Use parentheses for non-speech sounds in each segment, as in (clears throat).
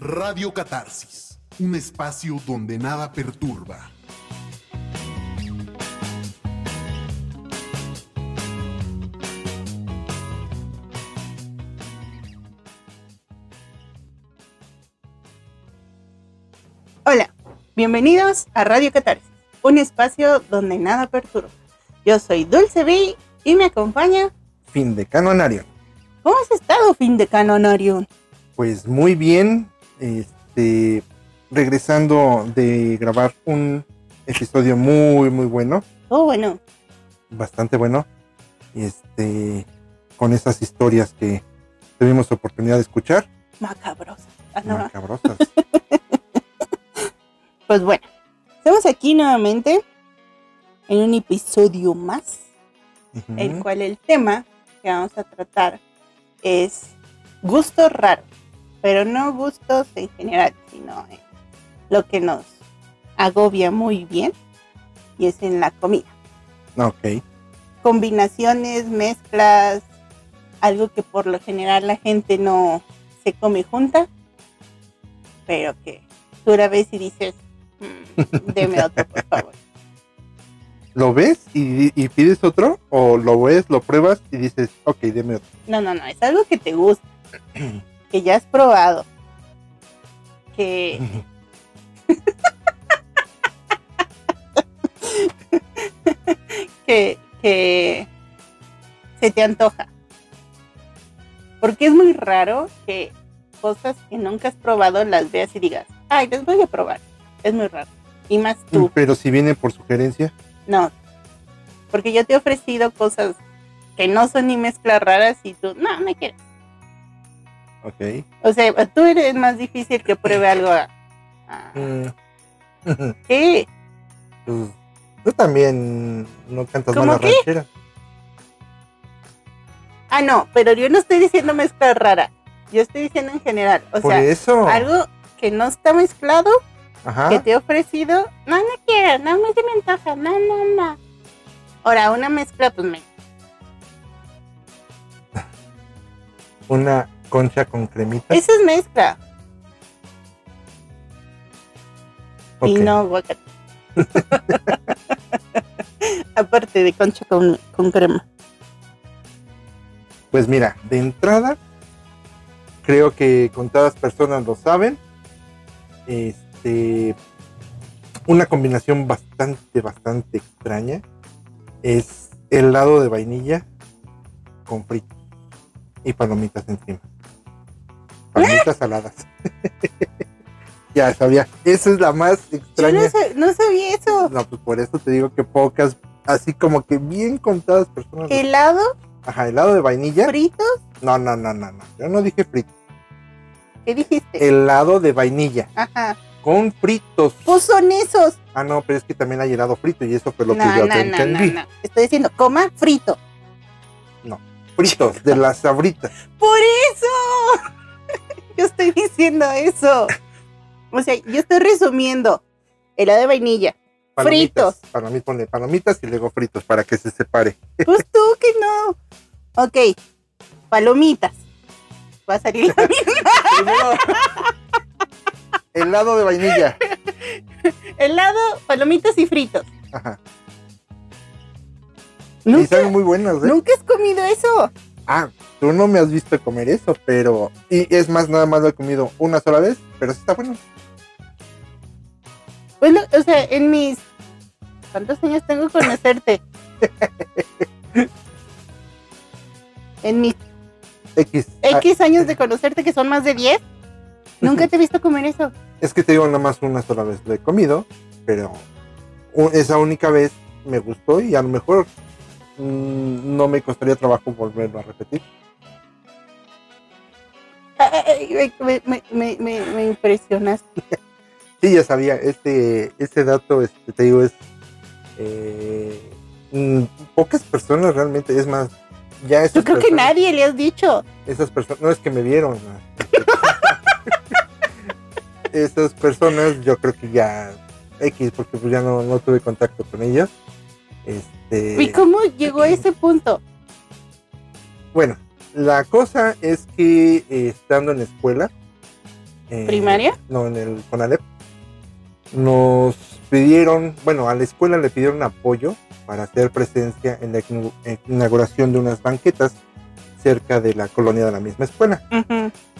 Radio Catarsis, un espacio donde nada perturba. Hola, bienvenidos a Radio Catarsis, un espacio donde nada perturba. Yo soy Dulce B y me acompaña Fin de Canonario. ¿Cómo has estado, Fin de Canonario? Pues muy bien, este, regresando de grabar un episodio muy, muy bueno, Oh, bueno. bastante bueno, este, con esas historias que tuvimos oportunidad de escuchar, Macabrosa. Ah, no. macabrosas. (laughs) Pues bueno, estamos aquí nuevamente en un episodio más, el cual el tema que vamos a tratar es gustos raros, pero no gustos en general, sino en lo que nos agobia muy bien y es en la comida. Ok, Combinaciones, mezclas, algo que por lo general la gente no se come junta, pero que tú la ves y dices, "Mm, deme (laughs) otro, por favor. ¿lo ves y, y pides otro? ¿O lo ves, lo pruebas y dices, ok, deme otro? No, no, no, es algo que te gusta, (clears throat) que ya has probado, que (laughs) que, que se te antoja. Porque es muy raro que cosas que nunca has probado las veas y digas, ay, las voy a probar. Es muy raro. Y más tú, Pero si viene por sugerencia, no. Porque yo te he ofrecido cosas que no son ni mezclas raras y tú, no, no quieres. Ok. O sea, tú eres más difícil que pruebe algo. a- a- Mm. (laughs) ¿Qué? Pues, tú también no cantas ¿Cómo mal la qué? ranchera. Ah, no, pero yo no estoy diciendo mezcla rara. Yo estoy diciendo en general. O Por sea, eso. algo que no está mezclado, Ajá. que te he ofrecido. No, no quiero, no se me antoja, no, no, no. Ahora, una mezcla, pues me. (laughs) Una concha con cremita. Eso es mezcla. Y Ok. no. (laughs) Aparte de concha con, con crema. Pues mira, de entrada, creo que contadas personas lo saben. Este, una combinación bastante, bastante extraña es helado de vainilla con frito y palomitas encima. Palomitas saladas. (laughs) ya sabía, esa es la más Yo extraña. no, sa- no sabía eso. No, pues por eso te digo que pocas, así como que bien contadas personas. Helado, Ajá, helado de vainilla. fritos, No, no, no, no, no. Yo no dije frito. ¿qué dijiste? Helado de vainilla Ajá. con fritos. Pues son esos. Ah, no, pero es que también hay helado frito y eso fue lo no, que yo no, te no, entendí. no, no. Estoy diciendo, coma frito. Fritos de las sabritas. (laughs) Por eso. (laughs) yo estoy diciendo eso. O sea, yo estoy resumiendo. Helado de vainilla. Palomitas. Fritos. Palomitas, ponle palomitas y luego fritos para que se separe. (laughs) Pues tú que no. Ok. Palomitas. Va a salir la misma. Primero, helado de vainilla. Helado, palomitas y fritos. Ajá. Y Nunca, saben muy buenas, ¿eh? nunca has comido eso. Ah, tú no me has visto comer eso, pero... Y es más, nada más lo he comido una sola vez, pero sí está bueno. Bueno, o sea, en mis. ¿Cuántos años tengo conocerte? (laughs) en mis X. Ah, X años de conocerte, que son más de 10, nunca te he visto comer eso. Es que te digo, nada más una sola vez lo he comido, pero esa única vez me gustó y a lo mejor no me costaría trabajo volverlo a repetir. Ay, me, me, me, me, me impresionas. (laughs) Sí, ya sabía, este, este dato, este, te digo, es eh, mm, pocas personas realmente, es más, ya Yo creo que nadie le has dicho. esas personas, no es que me vieron. (laughs) esas personas yo creo que ya X, porque pues ya no, no tuve contacto con ellas. Este, ¿Y cómo llegó a ese punto? Bueno, la cosa es que eh, estando en la escuela, eh, ¿Primaria? No, en el CONALEP. Nos pidieron, bueno, a la escuela le pidieron apoyo para hacer presencia en la inauguración de unas banquetas cerca de la colonia de la misma escuela.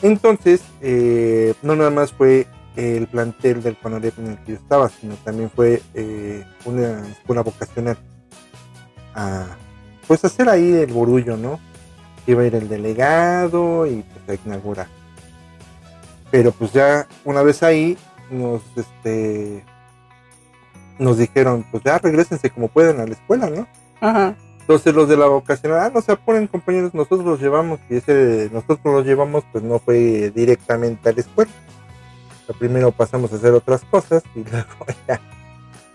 Entonces, eh, no nada más fue el plantel del CONALEP en el que yo estaba, sino también fue eh, una escuela vocacional a pues hacer ahí el borullo, ¿no? Iba a ir el delegado y pues a inaugurar. Pero pues ya una vez ahí nos este nos dijeron, pues ya regresense como puedan a la escuela, ¿no? Ajá. Entonces los de la vocacional, ah, no se apuren compañeros, nosotros los llevamos y ese nosotros los llevamos pues no fue directamente a la escuela. O sea, primero pasamos a hacer otras cosas y (laughs) luego ya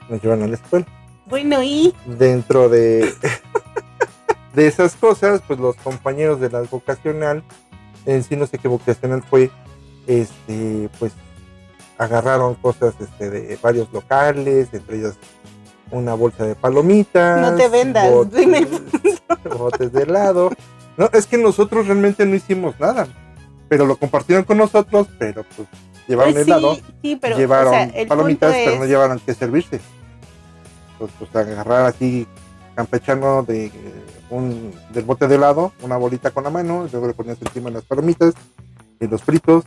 nos llevan a la escuela. Bueno, y Dentro de, (laughs) de esas cosas, pues los compañeros de la vocacional, en sí no sé qué vocacional fue, este, pues agarraron cosas este, de varios locales, entre ellos una bolsa de palomitas. No te vendas, botes, (laughs) dime. botes de helado. No, es que nosotros realmente no hicimos nada, pero lo compartieron con nosotros, pero pues llevaron pues helado, sí, pero llevaron o sea, el palomitas, pero no llevaron que servirse. Pues, pues agarrar así campechano de un del bote de helado, una bolita con la mano, y luego le ponías encima las palomitas y los fritos.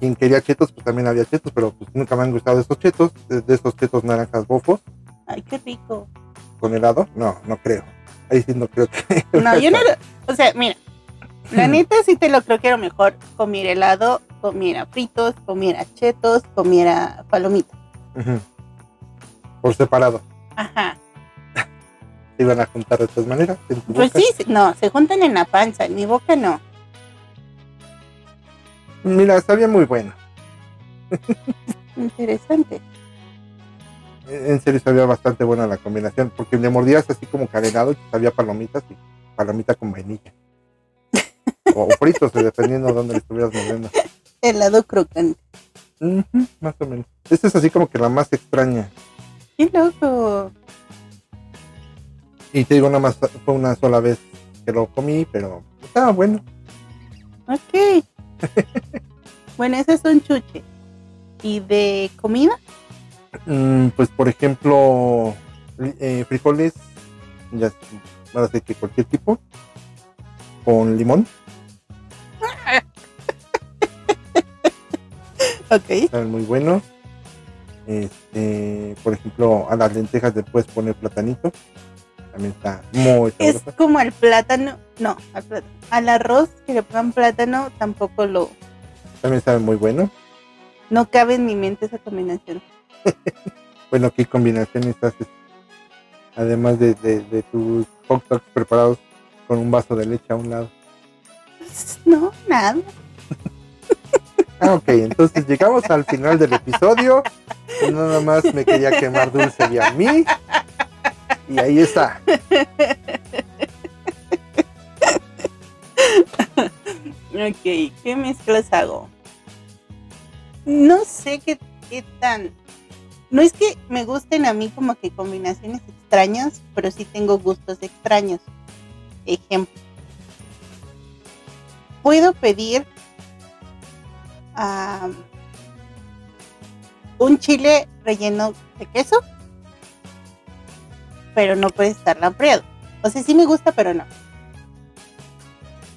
Quien quería chetos, pues también había chetos, pero pues nunca me han gustado estos chetos, de, de estos chetos naranjas bofos Ay, qué rico. con helado. No, no creo. Ahí sí no creo que. (laughs) No, yo no O sea, mira, la neta sí te lo creo que era mejor comiera helado, comiera fritos, comiera chetos, comiera palomitas. Ujú. Por separado. Ajá. Se iban a juntar de todas maneras. en tu Pues boca. sí, no, se juntan en la panza, en mi boca no. Mira, sabía muy bueno. Interesante. En serio sabía bastante buena la combinación, porque le mordías así como carenado y sabía palomitas y palomita con vainilla. o fritos, dependiendo de dónde le estuvieras mordiendo. Helado crocante. Más o menos. Esta es así como que la más extraña. (laughs) Qué loco. Y te digo, nada más fue una sola vez que lo comí, pero estaba bueno. Ok. (laughs) bueno, ese es un chuche. ¿Y de comida? Mm, pues por ejemplo, eh, frijoles, ya ahora sí que cualquier tipo, con limón, (laughs) Ok. saben muy bueno. Este, por ejemplo, a las lentejas le puedes poner platanito, también está muy Es sabroso. como al plátano. No, al plátano. Al arroz que le pongan plátano tampoco lo. También sabe muy bueno. No cabe en mi mente esa combinación. (laughs) Bueno, ¿qué combinaciones haces? Además de, de, de tus hot dogs preparados con un vaso de leche a un lado. Pues, No, nada. Ah, ok, entonces llegamos al final del episodio. Nada más me quería quemar dulce y a mí. Y ahí está. Ok, ¿qué mezclas hago? No sé qué, qué tan... No es que me gusten a mí como que combinaciones extrañas, pero sí tengo gustos extraños. Ejemplo. Puedo pedir ah, un chile relleno de queso, pero no puede estar lampreado. O sea, sí me gusta, pero no.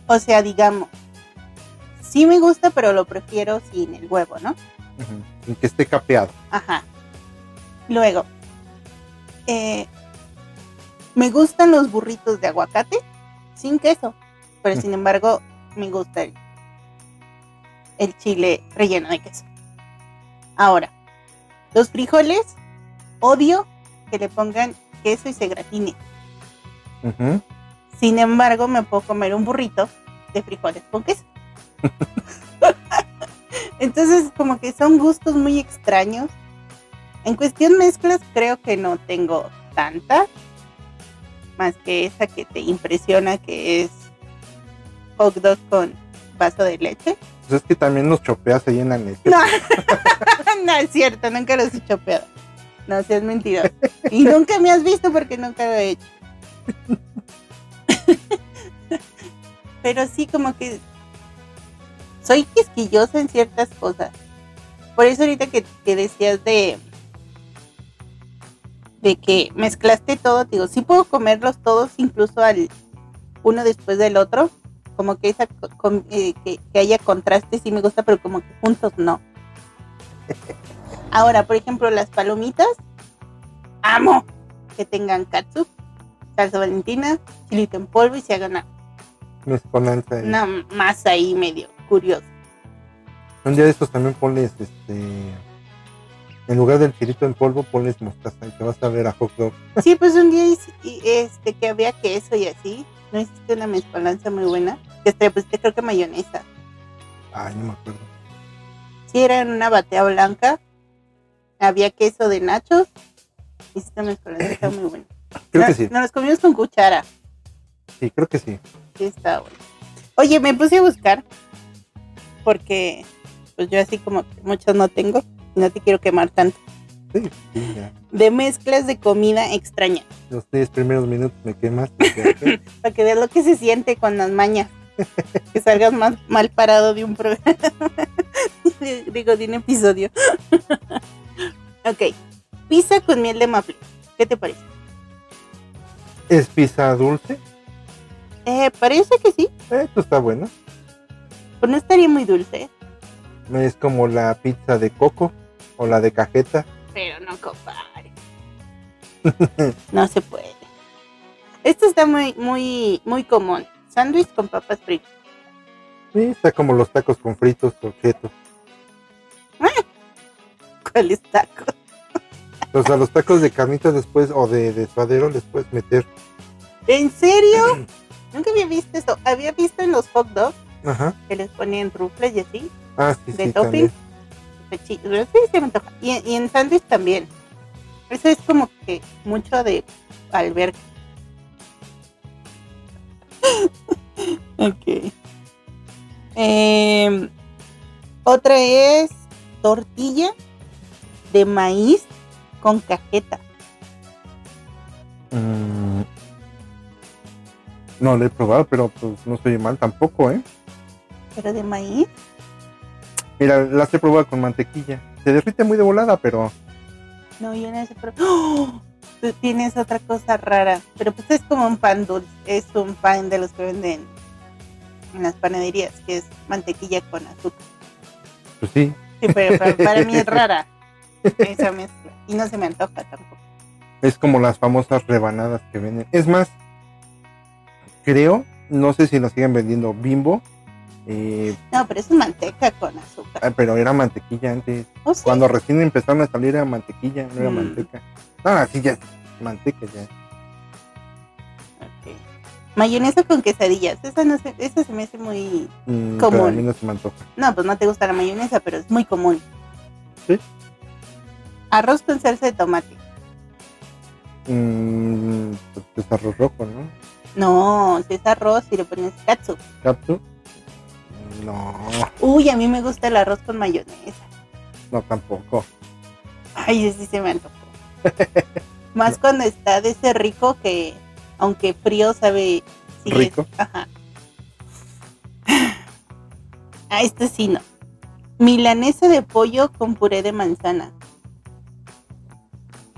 O sea, digamos, sí me gusta, pero lo prefiero sin el huevo, ¿no? Sin que esté capeado. Ajá. Luego, eh, me gustan los burritos de aguacate sin queso, pero sin embargo me gusta el, el chile relleno de queso. Ahora, los frijoles, odio que le pongan queso y se gratine. Sin embargo, me puedo comer un burrito de frijoles con queso. (laughs) Entonces, como que son gustos muy extraños. En cuestión mezclas, creo que no tengo tanta. Más que esa que te impresiona, que es hot dog con vaso de leche. Pues es que también nos chopeas en la leche. No, (laughs) no es cierto, nunca los he chopeado. No seas mentiroso. Y nunca me has visto porque nunca lo he hecho. (laughs) Pero sí, como que soy quisquillosa en ciertas cosas. Por eso ahorita que, que decías de de que mezclaste todo, digo, sí puedo comerlos todos incluso al uno después del otro, como que esa eh, que, haya contraste sí me gusta, pero como que juntos no. Ahora, por ejemplo, las palomitas, amo que tengan katsu, salsa valentina, chilito en polvo y se hagan una, una masa ahí medio curiosa. Un día de estos también pones este en lugar del chilito en polvo pones mostaza y te vas a ver a hot dog. Sí, pues un día este que había queso y así, no hiciste una mezcolanza muy buena, que te pusiste creo que mayonesa. Ay, no me acuerdo. Sí, era en una batea blanca, había queso de nachos, hiciste una mezcolanza muy buena. (clears throat) Creo que sí. Nos los comimos con cuchara. Sí, creo que sí. Sí, está bueno. Oye, me puse a buscar, porque pues yo así como muchos no tengo no te quiero quemar tanto. De mezclas de comida extraña. Los 10 primeros minutos me quemas. (laughs) Para que veas lo que se siente con las mañas. (laughs) que salgas más mal parado de un programa. (laughs) Digo, de un episodio. ok. Pizza con miel de maple. ¿Qué te parece? ¿Es pizza dulce? Eh, parece que sí. Esto está bueno. Pues no estaría muy dulce. Es como la pizza de coco o la de cajeta. Pero no, compadre. (laughs) no se puede. Esto está muy, muy, muy común. Sándwich con papas fritas. Sí, está como los tacos con fritos o quietos. ¿Cuáles tacos? (laughs) o sea, los tacos de carnitas después o de, de suadero les puedes meter. ¿En serio? (clears throat) Nunca había visto eso. Había visto en los hot dogs Ajá. que les ponían rufles y así. Ah, sí, de topping. Sí, se me antoja. Y, y en sándwich también. Eso es como que mucho de alberca. (laughs) ok. Eh, otra es tortilla de maíz con cajeta. Mm. no lo he probado, pero pues no estoy mal tampoco, ¿eh? ¿Pero de maíz? Mira, las he probado con mantequilla. Se derrite muy de volada, pero. No, yo no sé, pero. ¡Oh! Tú tienes otra cosa rara. Pero pues es como un pan dulce. Es un pan de los que venden en las panaderías, que es mantequilla con azúcar. Pues sí. Sí, pero para, mí es (laughs) rara esa mezcla. Y no se me antoja tampoco. Es como las famosas rebanadas que venden. Es más, creo, no sé si lo siguen vendiendo Bimbo eh, no, pero es manteca con azúcar. Ah, pero era mantequilla antes. ¿Oh, Cuando recién empezaron a salir era mantequilla, no era mm. manteca. No, así ya, manteca ya. Okay. Mayonesa con quesadillas, esa, no se, esa se me hace muy mm, común. a mí no se me antoja. No, pues no te gusta la mayonesa, pero es muy común. ¿Sí? Arroz con salsa de tomate. Mmm, pues es arroz rojo, ¿no? No, si es arroz y le pones katsu. ¿Katsu? No. Uy, a mí me gusta el arroz con mayonesa. No, tampoco. Ay, sí se me antojó. (laughs) Más cuando está de ese rico que, aunque frío, sabe. rico. ajá. (sighs) Ah, este sí no. Milanesa de pollo con puré de manzana.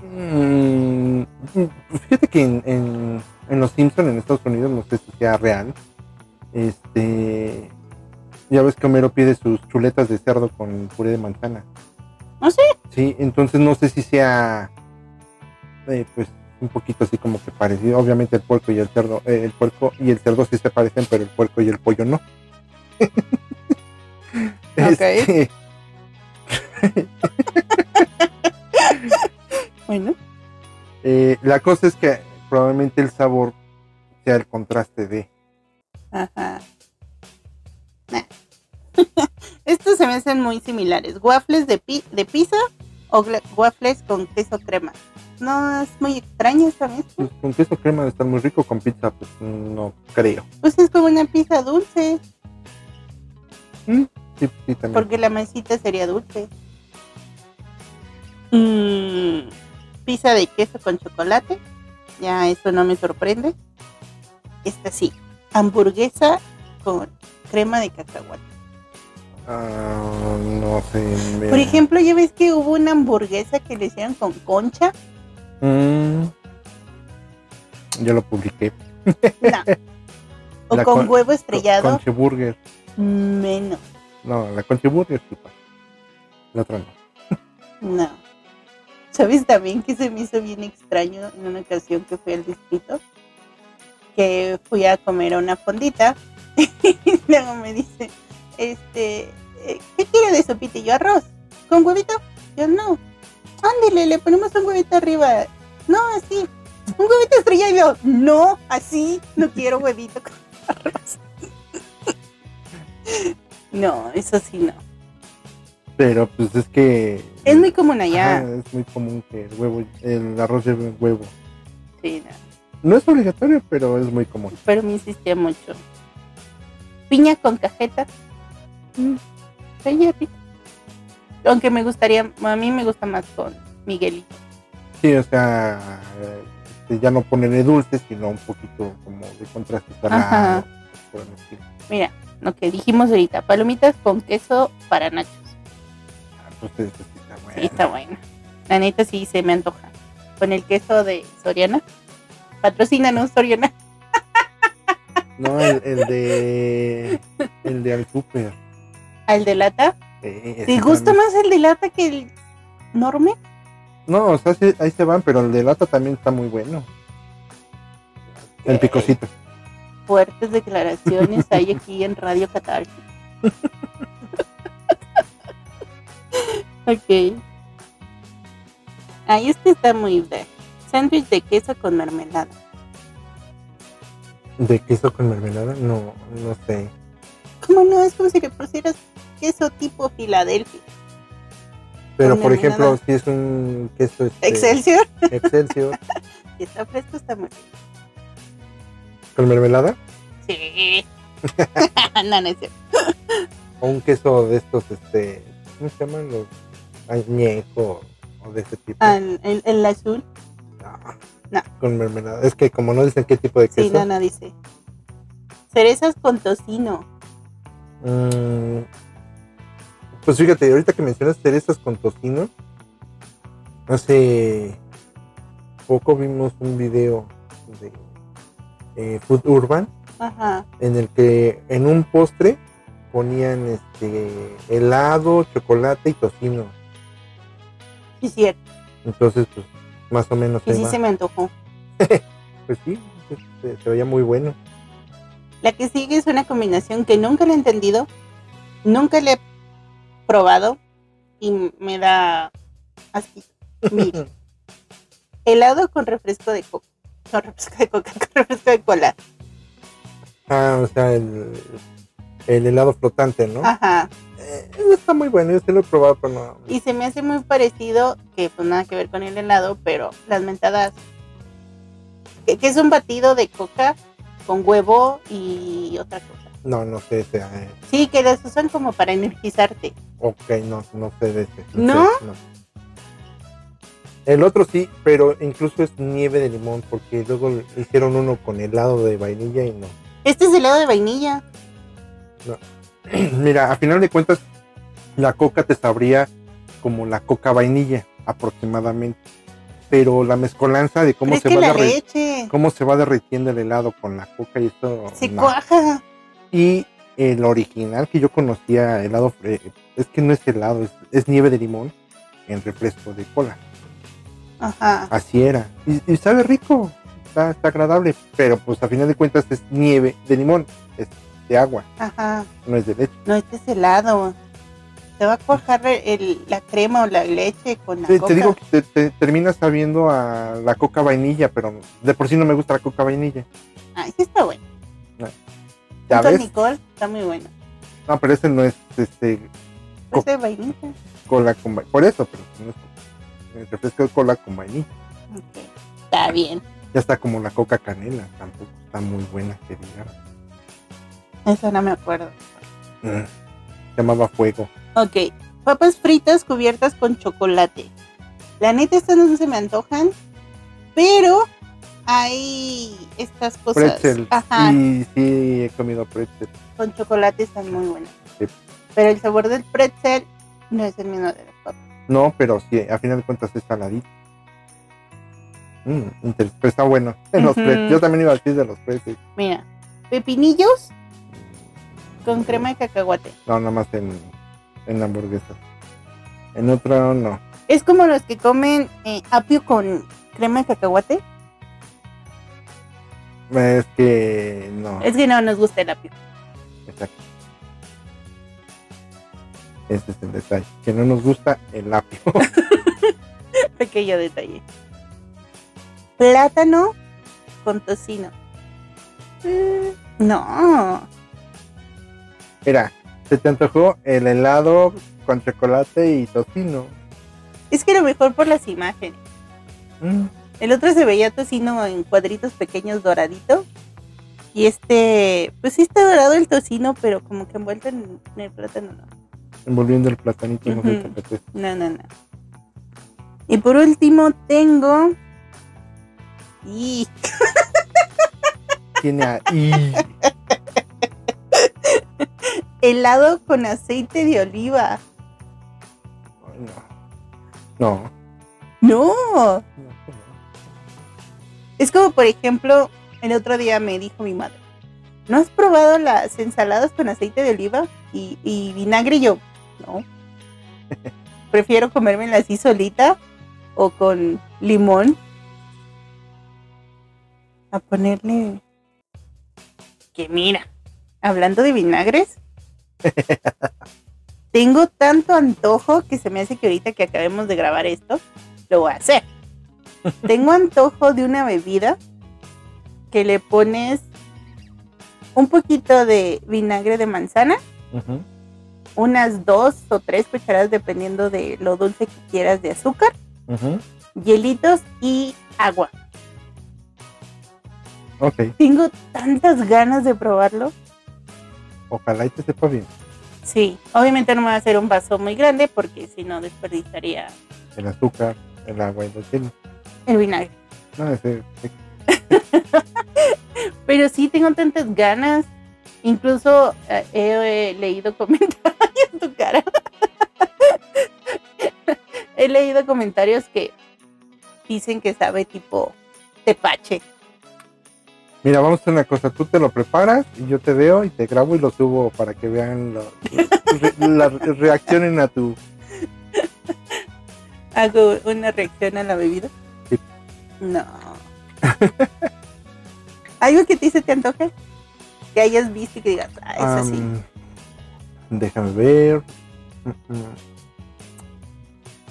Mm, fíjate que en, en Los Simpsons en Estados Unidos, no sé si sea real, este ya ves que Homero pide sus chuletas de cerdo con puré de manzana. ¿Ah, sí? Sí, entonces no sé si sea, eh, pues, un poquito así como que parecido. Obviamente el puerco y el cerdo, eh, el puerco y el cerdo sí se parecen, pero el puerco y el pollo no. (laughs) Este, (laughs) bueno. Eh, la cosa es que probablemente el sabor sea el contraste de. Ajá. Estos se me hacen muy similares. Waffles de, de pizza o waffles con queso crema. No es muy extraño esta mezcla. Pues con queso crema está muy rico, con pizza pues no creo. Pues es como una pizza dulce. Mm, sí, sí, también. Porque la mesita sería dulce. Mm, pizza de queso con chocolate. Ya eso no me sorprende. Esta sí. Hamburguesa con crema de cacahuate. Ah, no sé. Por ejemplo, ya ves que hubo una hamburguesa que le hicieron con concha. Mm. Yo lo publiqué. No. O con con- huevo estrellado. Conche Burger. Menos. No, la Conche Burger sí pasa. La otra no. No. ¿Sabes también que se me hizo bien extraño en una ocasión que fui al distrito? Que fui a comer a una fondita (laughs) y luego me dice, este, eh, ¿qué quiere de sopita? Y yo, arroz, ¿con huevito? Yo, no. Ándele, le ponemos un huevito arriba. No, así. Un huevito estrellado. Y yo, no, así, no quiero huevito con arroz. (laughs) no, eso sí no. Pero pues es que. Es muy común allá. Ajá, es muy común que el huevo, el arroz lleve huevo. Sí, no. No es obligatorio, pero es muy común. pero me insistía mucho. Piña con cajeta. Aunque me gustaría, a mí me gusta más con Miguelito. Sí, o sea, este, ya no ponerle dulce, sino un poquito como de contraste estilo. Mira, lo que dijimos ahorita, palomitas con queso para nachos. Ah, pues sí está bueno. Sí, está. La neta sí se me antoja. Con el queso de Soriana. Patrocínanos, Soriana. No, el, el de. El de al super. Al de lata. Eh, ¿Te gusta también. más el de lata que el norme? No, o sea, sí, ahí se van, pero el de lata también está muy bueno. El Ok. picocito. Fuertes declaraciones hay aquí en Radio Catarsis. ok. Ahí este está muy bien. Sándwich de queso con mermelada. ¿De queso con mermelada? No, no sé. ¿Cómo no? Es como si le pusieras queso tipo Filadelfia. Pero por ejemplo, si es un queso este, Excelsior. Excelsior (laughs) Si está fresco, está muy rico. con mermelada Sí. (laughs) no, no es cierto. o un queso de estos, este, ¿cómo se llaman los añejo o de ese tipo? Ah, el, el azul. No, no. Con mermelada. Es que como no dicen qué tipo de Sí, queso. no, no dice. Cerezas con tocino. mm, pues fíjate, ahorita que mencionas cerezas con tocino, hace poco vimos un video de eh, Food Urban Ajá. en el que en un postre ponían este helado, chocolate y tocino. Sí, cierto. Entonces, pues, más o menos Y sí va. se me antojó. (laughs) Pues sí, se, se veía muy bueno. La que sigue es una combinación que nunca le he entendido, nunca le he probado y me da asquito. Mira, (laughs) helado con refresco de coca. Con refresco de coca, (laughs) con refresco de cola. Ah, o sea, el, el helado flotante, ¿no? Ajá. Eh, está muy bueno, yo sí lo he probado, pero no. Y se me hace muy parecido, que pues nada que ver con el helado, pero las mentadas. Que, que es un batido de coca con huevo y otra cosa. No, no sé, ese, eh, Sí, que las usan como para energizarte. Ok, no, no sé de ese. ¿No? sé, no. El otro sí, pero incluso es nieve de limón, porque luego hicieron uno con helado de vainilla y no. Este es helado de vainilla. (clears throat) Mira, a final de cuentas, la coca te sabría como la coca vainilla, aproximadamente. Pero la mezcolanza de cómo se va la leche cómo se va derritiendo el helado con la coca y esto. se no. cuaja. Y el original que yo conocía, helado, es que no es helado, es, es nieve de limón en refresco de cola. Ajá. Así era. Y, y sabe rico, está, está agradable, pero pues a final de cuentas es nieve de limón, es de agua, Ajá. no es de leche. No, este es helado. Te va a cuajar el- la crema o la leche con la Te, coca. te digo que te, te termina sabiendo a la coca vainilla, pero de por sí no me gusta la coca vainilla. Ay, sí está bueno. ¿Ya ves? Nicole está muy bueno. No, pero ese no es este Pues de vainilla. cola con vainilla. Por eso, pero no es el refresco de cola con vainilla. Está bien. Ya está como la coca canela, tampoco está muy buena que. Eso no me acuerdo. Mm. Se llamaba fuego. Ok. Papas fritas cubiertas con chocolate. La neta, estas no se me antojan. Pero hay estas cosas. Pretzel. Ajá. Sí, sí, he comido pretzel. Con chocolate están muy buenas. Sí. Pero el sabor del pretzel no es el mismo de las papas. No, pero sí, a final de cuentas es saladito. Mm, inter- pero está bueno. En los Ujú. pre- Yo también iba a decir de los precios. Mira, pepinillos con crema de cacahuate. No, nada más en, en hamburguesas. En otro no. Es como los que comen eh, apio con crema de cacahuate. Es que no. Es que no nos gusta el apio. Exacto. Ese es el detalle. Que no nos gusta el apio. Pequeño detalle. Plátano con tocino. No. Mira, se te antojó el helado con chocolate y tocino. Es que a lo mejor por las imágenes. Mm, El otro se veía tocino en cuadritos pequeños doradito. Y este, pues sí está dorado el tocino, pero como que envuelto en, en el plátano no. Envolviendo el platanito en Ujú. el tapete. No, no, no. Y por último tengo. Y (laughs) Tiene ahí. helado con aceite de oliva. Ay, No. No. No. no, no. Es como, por ejemplo, el otro día me dijo mi madre, ¿no has probado las ensaladas con aceite de oliva y, y vinagre? Y yo, no. Prefiero comérmela así solita o con limón. A ponerle... Que mira, hablando de vinagres, (laughs) tengo tanto antojo que se me hace que ahorita que acabemos de grabar esto, lo voy a hacer. (laughs) Tengo antojo de una bebida que le pones un poquito de vinagre de manzana, Ujú. Unas dos o tres cucharadas dependiendo de lo dulce que quieras de azúcar, hielitos y agua. Ok. Tengo tantas ganas de probarlo. Ojalá y te sepa bien. Sí, obviamente no me va a hacer un vaso muy grande porque si no desperdiciaría El azúcar, el agua y los hielos. el vinagre. No, ese, ese- (laughs) Pero sí tengo tantas ganas. Incluso eh, he, eh, leído (laughs) comentarios tu cara. he leído comentarios que dicen que sabe tipo tepache. Mira, vamos a hacer una cosa. Tú te lo preparas y yo te veo y te grabo y lo subo para que vean lo- re- la reaccionen a tu. Hago una reacción a la bebida. Sí. No. (laughs) ¿Algo que ti se te antoje? Que hayas visto y que digas, ah, es así. Am, Déjame ver. Mm.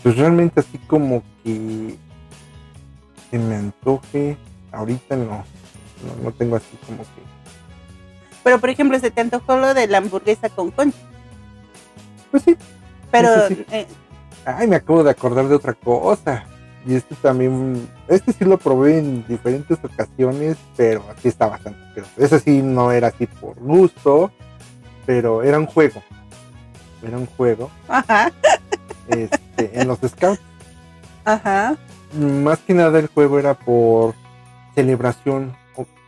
Pues realmente así como que que me antoje. Ahorita no. No, no tengo así como que. Pero por ejemplo, se te antojó lo de la hamburguesa con concha. Pues sí. Pero sí. eh, Ay, me acabo de acordar de otra cosa. Y este también, este sí lo probé en diferentes ocasiones, pero aquí está bastante asqueroso. Ese sí no era así por gusto, pero era un juego. Era un juego ajá, (laughs) este, en los scouts. ajá. Más que nada el juego era por celebración,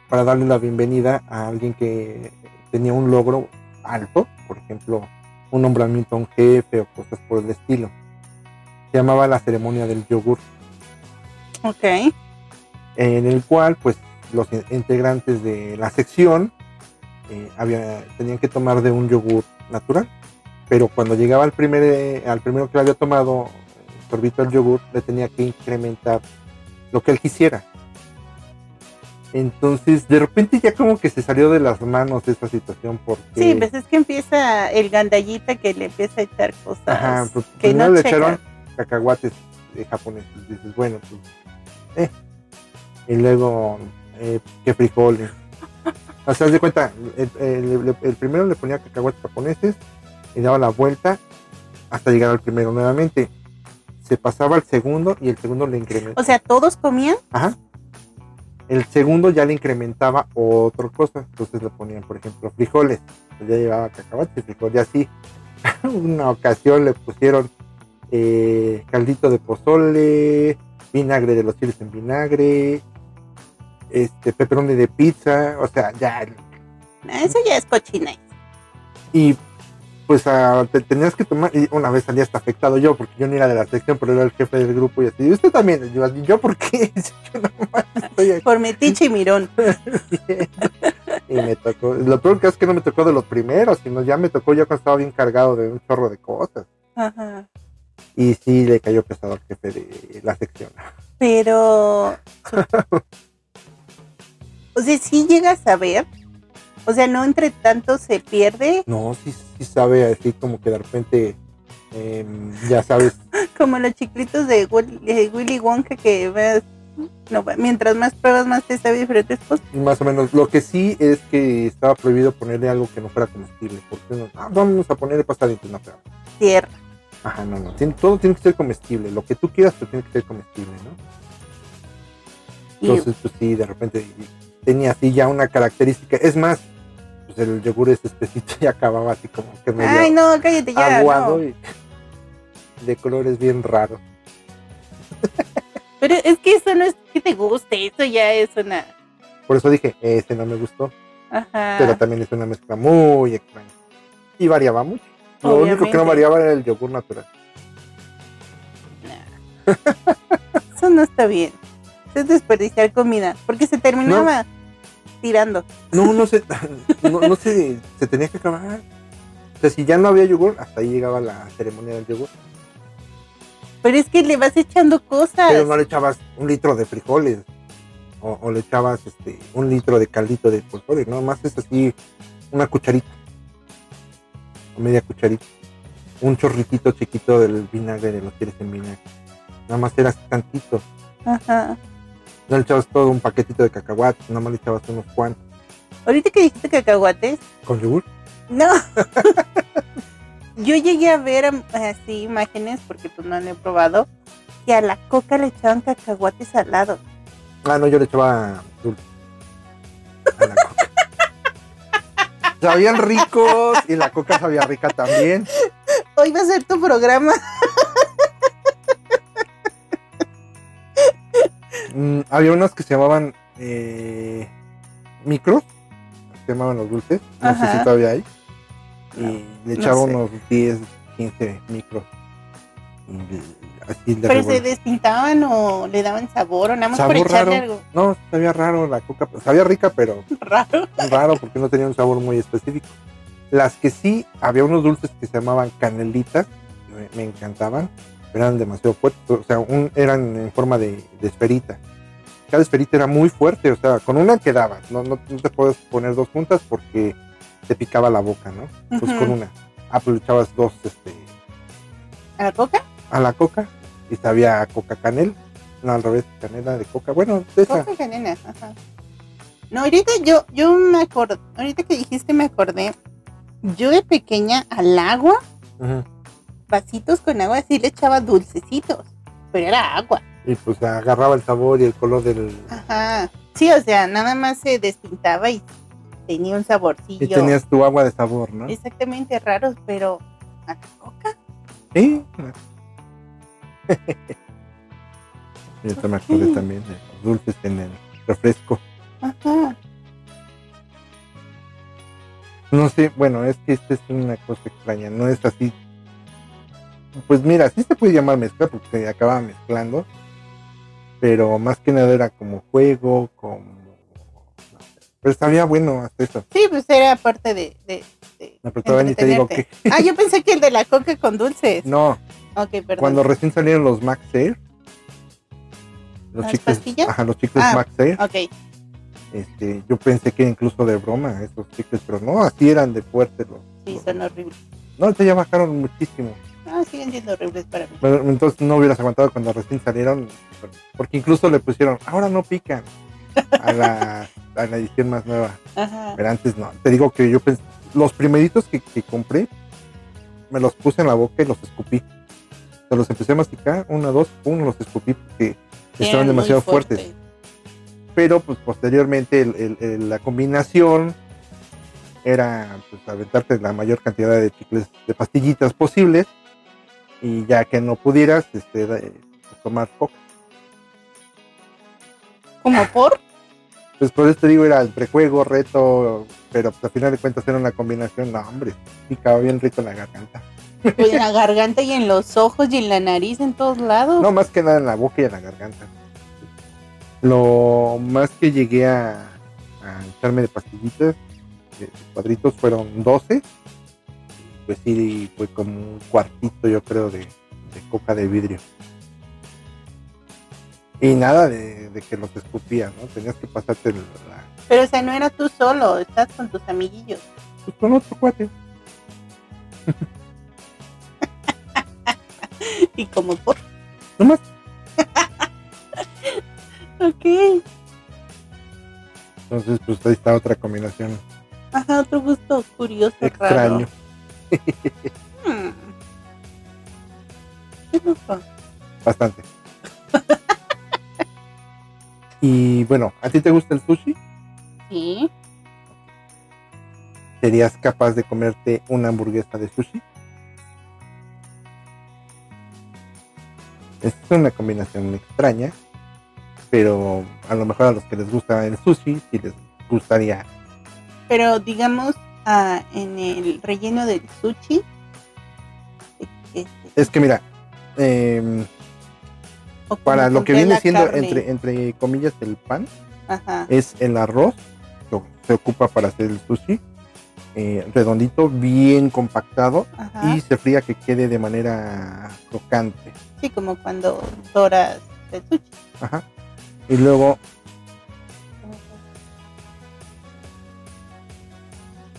para darle la bienvenida a alguien que tenía un logro alto, por ejemplo, un nombramiento a un jefe o cosas por el estilo. Se llamaba la ceremonia del yogur. Ok. en el cual pues los in- integrantes de la sección eh, había, tenían que tomar de un yogur natural pero cuando llegaba al primer eh, al primero que le había tomado sorbito del yogur le tenía que incrementar lo que él quisiera entonces de repente ya como que se salió de las manos esa situación porque Sí, pues es que empieza el gandallita que le empieza a echar cosas Ajá, pues que no le checa. echaron cacahuates eh, japoneses. Dices, bueno, pues, eh. Y luego, eh, que frijoles. O sea, de cuenta, el, el- el primero le ponía cacahuates japoneses y daba la vuelta hasta llegar al primero nuevamente. Se pasaba al segundo y el segundo le incrementaba. O sea, todos comían. Ajá. El segundo ya le incrementaba otra cosa. Entonces le ponían, por ejemplo, frijoles. Pues ya llevaba cacahuates y frijoles. Y así, (laughs) una ocasión le pusieron eh, caldito de pozole, vinagre de los chiles en vinagre, este pepperoni de pizza. O sea, ya. Eso ya es cochina. Y pues a- te tenías que tomar, y una vez salí hasta afectado yo, porque yo no era de la sección, pero era el jefe del grupo y así, y usted también, y yo, "¿Y yo por qué? (laughs) Si yo nomás estoy aquí. Por metiche y mirón. (laughs) Y me tocó, lo peor que es que no me tocó de los primeros, sino ya me tocó ya cuando estaba bien cargado de un chorro de cosas. Ajá. Y sí le cayó pesado al jefe de la sección. Pero. O sea, sí llegas a ver. O sea, no entre tanto se pierde. No, sí, sí sabe así como que de repente, em, ya sabes, (laughs) Como los chiclitos de Willy, Wonka que ves. No, mientras más pruebas, más te sabe diferentes cosas. más o menos. Lo que sí es que estaba prohibido ponerle algo que no fuera comestible, porque uno, ah, vamos a ponerle pasta de no, pero- Tierra. Ajá, no, no. tiene- todo tiene que ser comestible. Lo que tú quieras, pero tiene que ser comestible, ¿no? Y Entonces, pues sí, de repente tenía así ya una característica. Es más, pues el yogur ese espesito ya (laughs) acababa así como que medio Ay, no, cállate ya. aguado no. y de colores bien raros. Pero es que eso no es que te guste. Eso ya es una. Por eso dije, este no me gustó, Ajá. pero también es una mezcla muy extraña. Y variaba mucho. Lo único que no variaba era el yogur natural. Eso no está bien. Eso es desperdiciar comida. Porque se terminaba tirando. No, no sé, no, no sé, se tenía que acabar. O sea, si ya no había yogur, hasta ahí llegaba la ceremonia del yogur. Pero es que le vas echando cosas. Pero no le echabas un litro de frijoles. O, o le echabas este un litro de caldito de pozole. Nada más es así una cucharita. Media cucharita. Un chorritito chiquito del vinagre de los quieres en vinagre. Nada más era tantito. Ajá. No le echabas todo un paquetito de cacahuates, nada más le echabas unos cuantos. Ahorita que dijiste cacahuates, ¿Con yogur? no. (laughs) Yo llegué a ver am- así imágenes, porque pues no lo he probado, que a la coca le echaban cacahuates salados. Ah, no, yo le echaba dulce. A la coca. Sabían ricos y la coca sabía rica también. Hoy va a ser tu programa. Mm, había unas que se llamaban eh, micros, se llamaban los dulces, no sé si todavía hay. Y No, le no echaba sé. unos 10, 15 micros. Así Pero se despintaban o le daban sabor o nada más por echarle raro. algo No, sabía raro la coca, sabía rica, pero (laughs) raro. raro porque no tenía un sabor muy específico. Las que sí, había unos dulces que se llamaban canelitas, me, me encantaban, pero eran demasiado fuertes, o sea, un- eran en forma de, de esferita. Cada esferita era muy fuerte, o sea, con una quedaba, no, no, no te puedes poner dos juntas porque te picaba la boca, ¿no? Pues con una. Ah, pues echabas dos este, ¿A la coca? A la coca y sabía a coca canel, no al revés, canela de coca, bueno, de esa. Coca canela, ajá. No, ahorita yo, yo me acordé, ahorita que dijiste me acordé, yo de pequeña al agua, vasitos con agua, sí le echaba dulcecitos, pero era agua. Y pues agarraba el sabor y el color del, Ajá. Sí, o sea, nada más se despintaba y tenía un saborcillo. Y tenías tu agua de sabor, ¿no? Exactamente raros, pero a la coca. Sí. Yo me acordé también de los dulces en el refresco. Ajá. No sé, bueno, es que esta es una cosa extraña, no es así. Pues mira, sí se puede llamar mezcla porque se acababa mezclando, pero más que nada era como juego, como... Pero sabía bueno hasta eso. Sí, pues era parte de. de, de No, pero todavía ni te digo que... entretenerte. Ah, yo pensé que el de la coca con dulces. No, Ok, perdón. cuando recién salieron los Max Air, los ¿Las chicles, pastillas? ajá, los chicles Ah. Max Air, Ok. este, yo pensé que incluso de broma esos chicles, pero no, así eran de fuerte los, Sí, los- son horribles. No, ahorita ya bajaron muchísimo. Ah, siguen siendo horribles para mí. Pero entonces no hubieras aguantado cuando recién salieron, porque incluso le pusieron, ahora no pican a la, a la edición más nueva. Ajá. Pero antes no. Te digo que yo pensé, los primeritos que, que compré, me los puse en la boca y los escupí. O sea, los empecé a masticar, una, dos, uno, los escupí porque estaban demasiado fuertes. Pero pues posteriormente el- el- el- la combinación era pues aventarte la mayor cantidad de chicles, de pastillitas posibles y ya que no pudieras este, de- tomar coca. ¿Como por? Pues por eso te digo, era el prejuego, reto, pero pues, al final de cuentas era una combinación, no, hombre, picaba bien rico en la garganta. Pues en la garganta y en los ojos y en la nariz, en todos lados. No, más que nada en la boca y en la garganta. Lo más que llegué a, a echarme de pastillitas, de cuadritos, fueron 12. Pues sí, fue como un cuartito, yo creo, de, de coca de vidrio. Y nada de, de que los escupías, ¿no? Tenías que pasarte el- la, Pero o sea, no era tú solo, estás con tus amiguillos. pues, con otro cuate. (laughs) Y como por. Nomás. (laughs) Ok. Entonces, pues ahí está otra combinación Ajá, otro gusto curioso, extraño. raro. (laughs) Hmm. ¿Qué? Bastante. Y bueno, ¿a ti te gusta el sushi? Sí. ¿Serías capaz de comerte una hamburguesa de sushi? Es una combinación extraña, pero a lo mejor a los que les gusta el sushi, sí les gustaría. Pero digamos, ah, en el relleno del sushi. eh, este, Es que mira, como para lo que viene siendo carne. entre, entre comillas el pan, Ajá. es el arroz que se ocupa para hacer el sushi, eh, redondito, bien compactado Ajá. y se fría que quede de manera crocante. Sí, como cuando doras el sushi. Ajá. Y luego,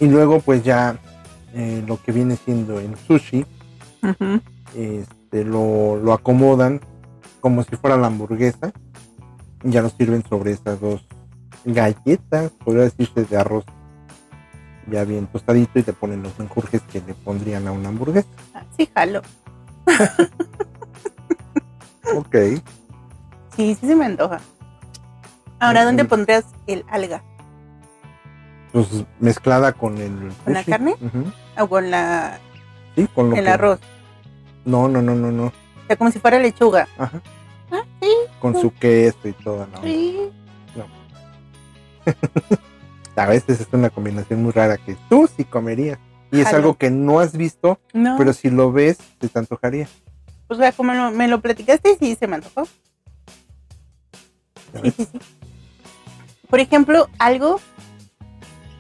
y luego pues ya eh, lo que viene siendo el sushi, este, lo, lo acomodan como si fuera la hamburguesa. Ya lo sirven sobre esas dos galletas, podría decirse de arroz ya bien tostadito y te ponen los enjurjes que le pondrían a una hamburguesa. Ah, sí, jalo. (laughs) Ok. Sí, sí se me antoja. Ahora, ¿dónde Mm. pondrías el alga? Pues mezclada con el ¿Con la carne? ¿O con la, Sí, con lo el que- arroz? No, no, no, no, no. O sea, como si fuera lechuga. Ajá. Ah, sí, Con su queso y todo, ¿no? sí. (laughs) A veces es una combinación muy rara que tú sí comerías. Y es Jalo. algo que no has visto, No, pero si lo ves, se te antojaría. o sea, como lo- me lo platicaste, sí se me antojó. ¿ya Sí, sí, sí. Por ejemplo, algo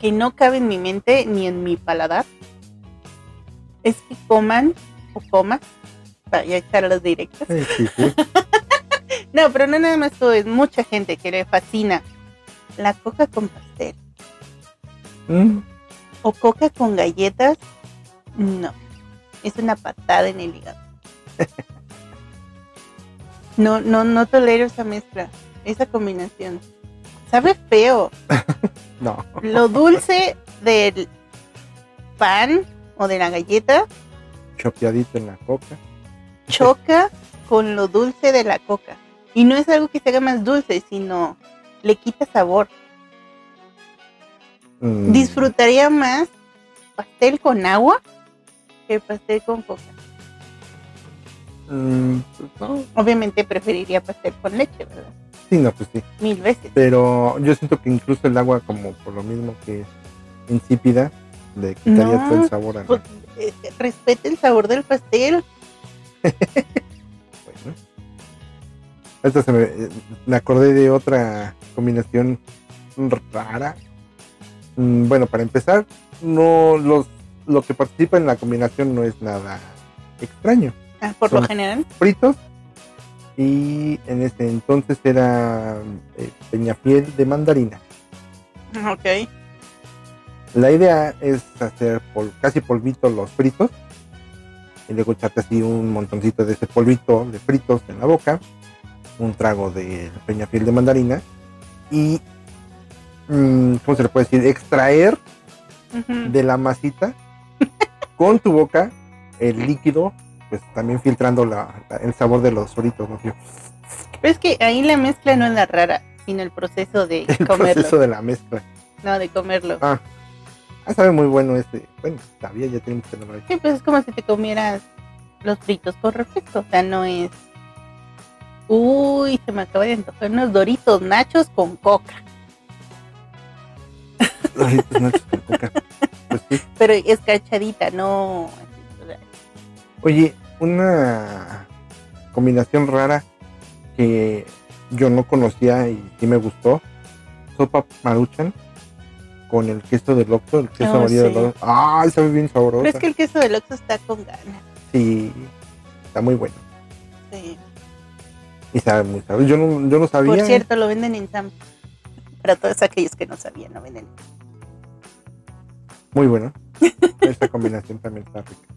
que no cabe en mi mente ni en mi paladar es que coman o comas, para ya echar las directas. Sí, sí, sí. (laughs) No, pero no nada más tú, es mucha gente que le fascina la coca con pastel Mm, o coca con galletas. No, es una patada en el hígado. (laughs) No, no, no tolero esa mezcla, esa combinación. Sabe feo. (laughs) no. Lo dulce del pan o de la galleta Chopeadito en la coca. Choca con lo dulce de la coca. Y no es algo que se haga más dulce, sino le quita sabor. Mm, Disfrutaría más pastel con agua que pastel con coca. mm, pues no. Obviamente preferiría pastel con leche, ¿verdad? Sí, no, pues sí. Mil veces. Pero yo siento que incluso el agua, como por lo mismo que es insípida, le quitaría No, todo el sabor a la- Pues, eh, respete el sabor del pastel. Bueno. Ahorita se me, eh, me acordé de otra combinación rara. Mm, Bueno, para empezar, no los lo que participa en la combinación no es nada extraño. Ah, por Son- lo general. Fritos y en ese entonces era eh, peñafiel de mandarina. Ok. La idea es hacer casi polvito los fritos y luego echarte así un montoncito de ese polvito de fritos en la boca, un trago de peñafiel de mandarina y, mm, ¿cómo se le puede decir? Extraer de la masita (laughs) con tu boca el líquido, pues también filtrando la- la- el sabor de los fritos. ¿no? Pero es que ahí la mezcla no es la rara, sino el proceso de El comerlo. proceso de la mezcla. No, de comerlo. Ah, ah, sabe muy bueno este. Bueno, sabía, ya tiene que tenerlo ahí. Sí, pues es como si te comieras los fritos con refresco. O sea, no es. Uy, se me acaba de antojar unos doritos nachos con coca. (laughs) Doritos nachos con coca. Pues sí. Pero escarchadita, no. Oye, una combinación rara que yo no conocía y sí me gustó. Sopa maruchan con el queso del Oxxo, el queso Oh, amarillo sí. del Oxxo. ¡Ay, sabe bien sabroso! Pero es que el queso del Oxxo está con ganas. Sí, está muy bueno. Sí. Y sabe muy sabroso. Yo no, yo no sabía. Por cierto, lo venden en Sam. Para todos aquellos que no sabían, lo venden. Muy bueno. (laughs) Esta combinación también está rica.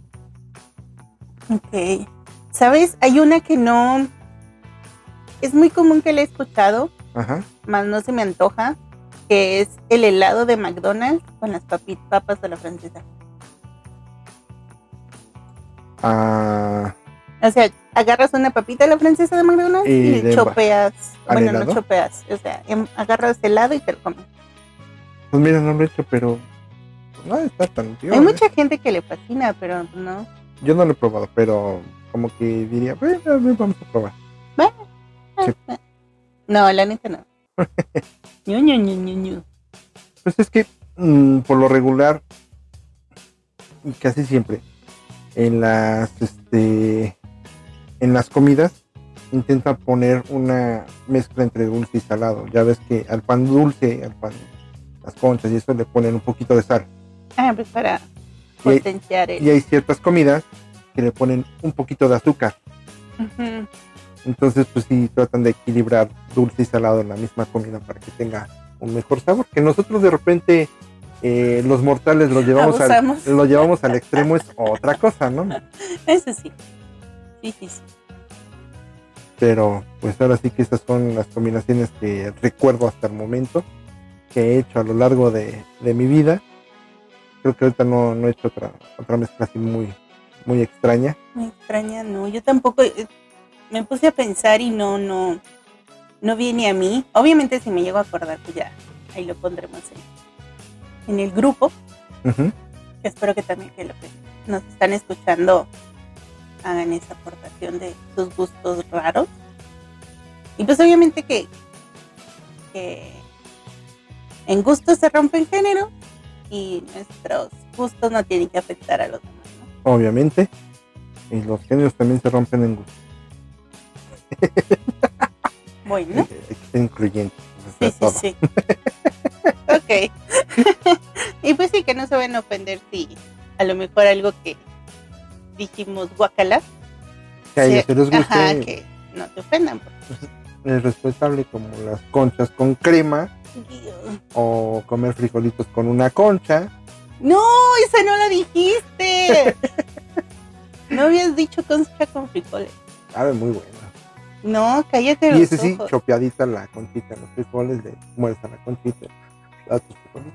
Ok. ¿Sabes? Hay una que no. Es muy común que la he escuchado, Ajá. más no se me antoja, que es el helado de McDonald's con las papas de la francesa. Ah, O sea, agarras una papita de la francesa de McDonald's Y chopeas. ¿al Bueno, helado? no chopeas. O sea, em- agarras helado y te lo comes. pues mira, no lo he hecho, pero no está tan tío. Hay mucha gente que le fascina, pero no. Yo no lo he probado, pero como que diría, bueno, vamos a probar. Sí. No, la neta no. (laughs) Pues es que mm, por lo regular y casi siempre en las este en las comidas intenta poner una mezcla entre dulce y salado. Ya ves que al pan dulce, al pan las conchas y eso le ponen un poquito de sal. Ah, pues para Y hay- potenciar el. Y hay ciertas comidas que le ponen un poquito de azúcar. Entonces, pues sí, tratan de equilibrar dulce y salado en la misma comida para que tenga un mejor sabor. Que nosotros de repente, eh, los mortales, lo llevamos, al, lo llevamos al extremo, es otra cosa, ¿no? (laughs) Eso sí. Sí, sí, sí. Pero, pues ahora sí que estas son las combinaciones que recuerdo hasta el momento, que he hecho a lo largo de, de mi vida. Creo que ahorita no, no he hecho otra, otra mezcla así muy, muy extraña. Me extraña, no. Yo tampoco. eh, Me puse a pensar y no, no. No viene a mí. Obviamente, si me llego a acordar, pues ya. Ahí lo pondremos en, en el grupo. Espero que también que lo que nos están escuchando hagan esa aportación de sus gustos raros. Y pues obviamente que, que en gustos se rompen género y nuestros gustos no tienen que afectar a los demás. ¿no? Obviamente. Y los genios también se rompen en gusto. (laughs) Bueno, incluyentes. o sea, sí, sí, sí. (laughs) ok. (laughs) y pues sí, que no se van a ofender si a lo mejor algo que dijimos guacala, Que a ellos se les guste, ajá, que no te ofendan. porque, es respetable como las conchas con crema Dios. o comer frijolitos con una concha. No, esa no la dijiste. (laughs) no habías dicho concha con frijoles. Sabe muy buena. No, cállate Y los ese sí, ojos. chopeadita la conchita los frijoles, le muerta la conchita. a tus frijoles.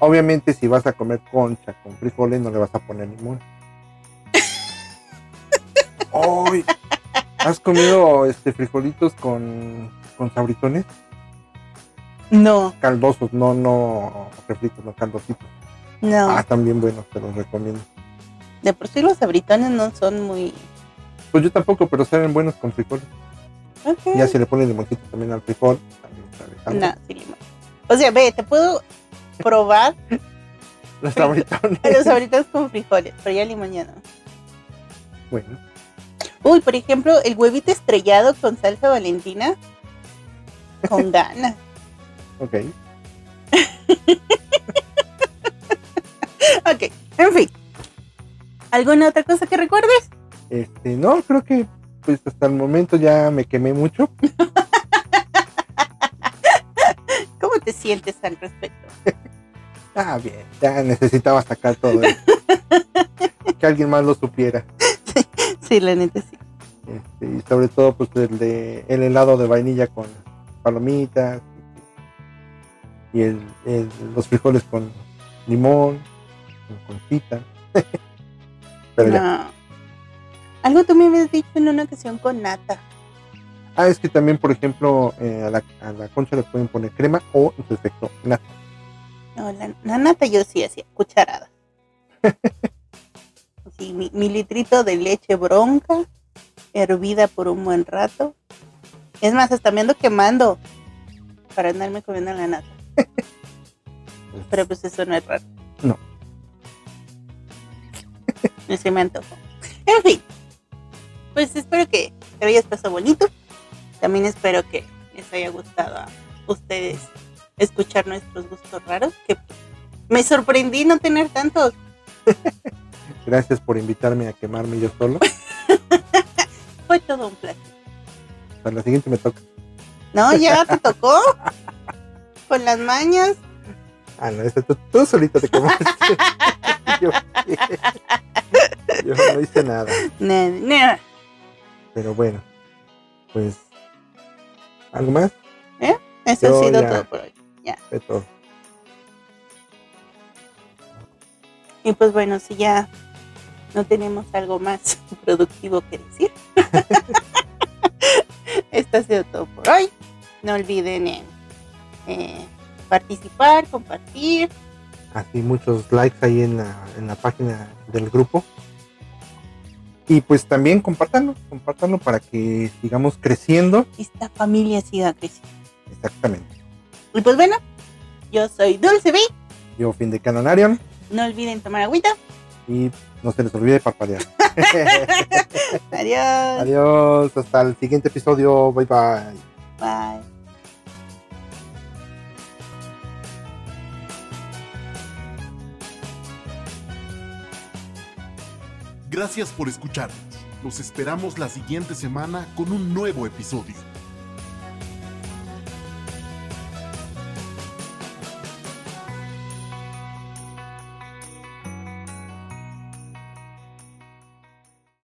Obviamente si vas a comer concha con frijoles no le vas a poner limón. (laughs) ¡Ay! ¿Has comido este frijolitos con, con sabritones? No, Caldosos, no, no refritos, no caldositos. no. Ah, también buenos, te los recomiendo. De por sí los abritones no son muy. Pues yo tampoco, pero saben buenos con frijoles. Ok. Ya se le pone limoncito también al frijol. También sabe algo. No, sí, limón. O sea, ve, te puedo probar (laughs) Los sabritones. (laughs) los abritos con frijoles, pero ya limón ya no. Bueno, Uy, por ejemplo, el huevito estrellado con salsa valentina. Con (laughs) ganas. ok. ok, en fin. ¿Alguna otra cosa que recuerdes? Este, no, creo que pues hasta el momento ya me quemé mucho. (laughs) ¿Cómo te sientes al respecto? (laughs) Ah, bien, ya necesitaba sacar todo eso. que alguien más lo supiera. (laughs) Sí, la neta sí. Este, y sobre todo pues el de el helado de vainilla con palomitas y el, el- los frijoles con limón, con concita. Pero ya. Algo tú me habías dicho en una ocasión con nata. Ah, es que también, por ejemplo, eh, a, la, a la concha le pueden poner crema o, en su efecto, nata. No, la, la nata yo sí hacía, cucharada. (laughs) Sí, mi, mi litrito de leche bronca, hervida por un buen rato. Es más, hasta me ando quemando para andarme comiendo la nata. (laughs) Pero pues eso no es raro. No. No (laughs) se me antojó. En fin. Pues espero que te hayas pasado bonito. También espero que les haya gustado a ustedes escuchar nuestros gustos raros. Que me sorprendí no tener tantos. (laughs) gracias por invitarme a quemarme yo solo. (laughs) Fue todo un placer. Para la siguiente me toca. No, ya (laughs) te tocó. Con las mañas. Ah, no, tú, tú solito te quemaste. yo, yo no hice nada. No, no. Pero bueno, pues. ¿Algo más? Eso Yo ha sido ya- todo por hoy. Fue todo. Y pues bueno, si ya no tenemos algo más (laughs) productivo que decir. (laughs) Esto ha sido todo por hoy. No olviden en eh, participar, compartir. Así muchos likes ahí en la, en la página del grupo. Y pues también compartanlo, compartanlo para que sigamos creciendo. esta familia siga creciendo. Exactamente. Y pues bueno, yo soy Dulce B. Yo, fin de Canonarion. No olviden tomar agüita. Y no se les olvide parpadear. (laughs) Adiós. Adiós, hasta el siguiente episodio. Bye bye. Bye. Gracias por escucharnos. Los esperamos la siguiente semana con un nuevo episodio.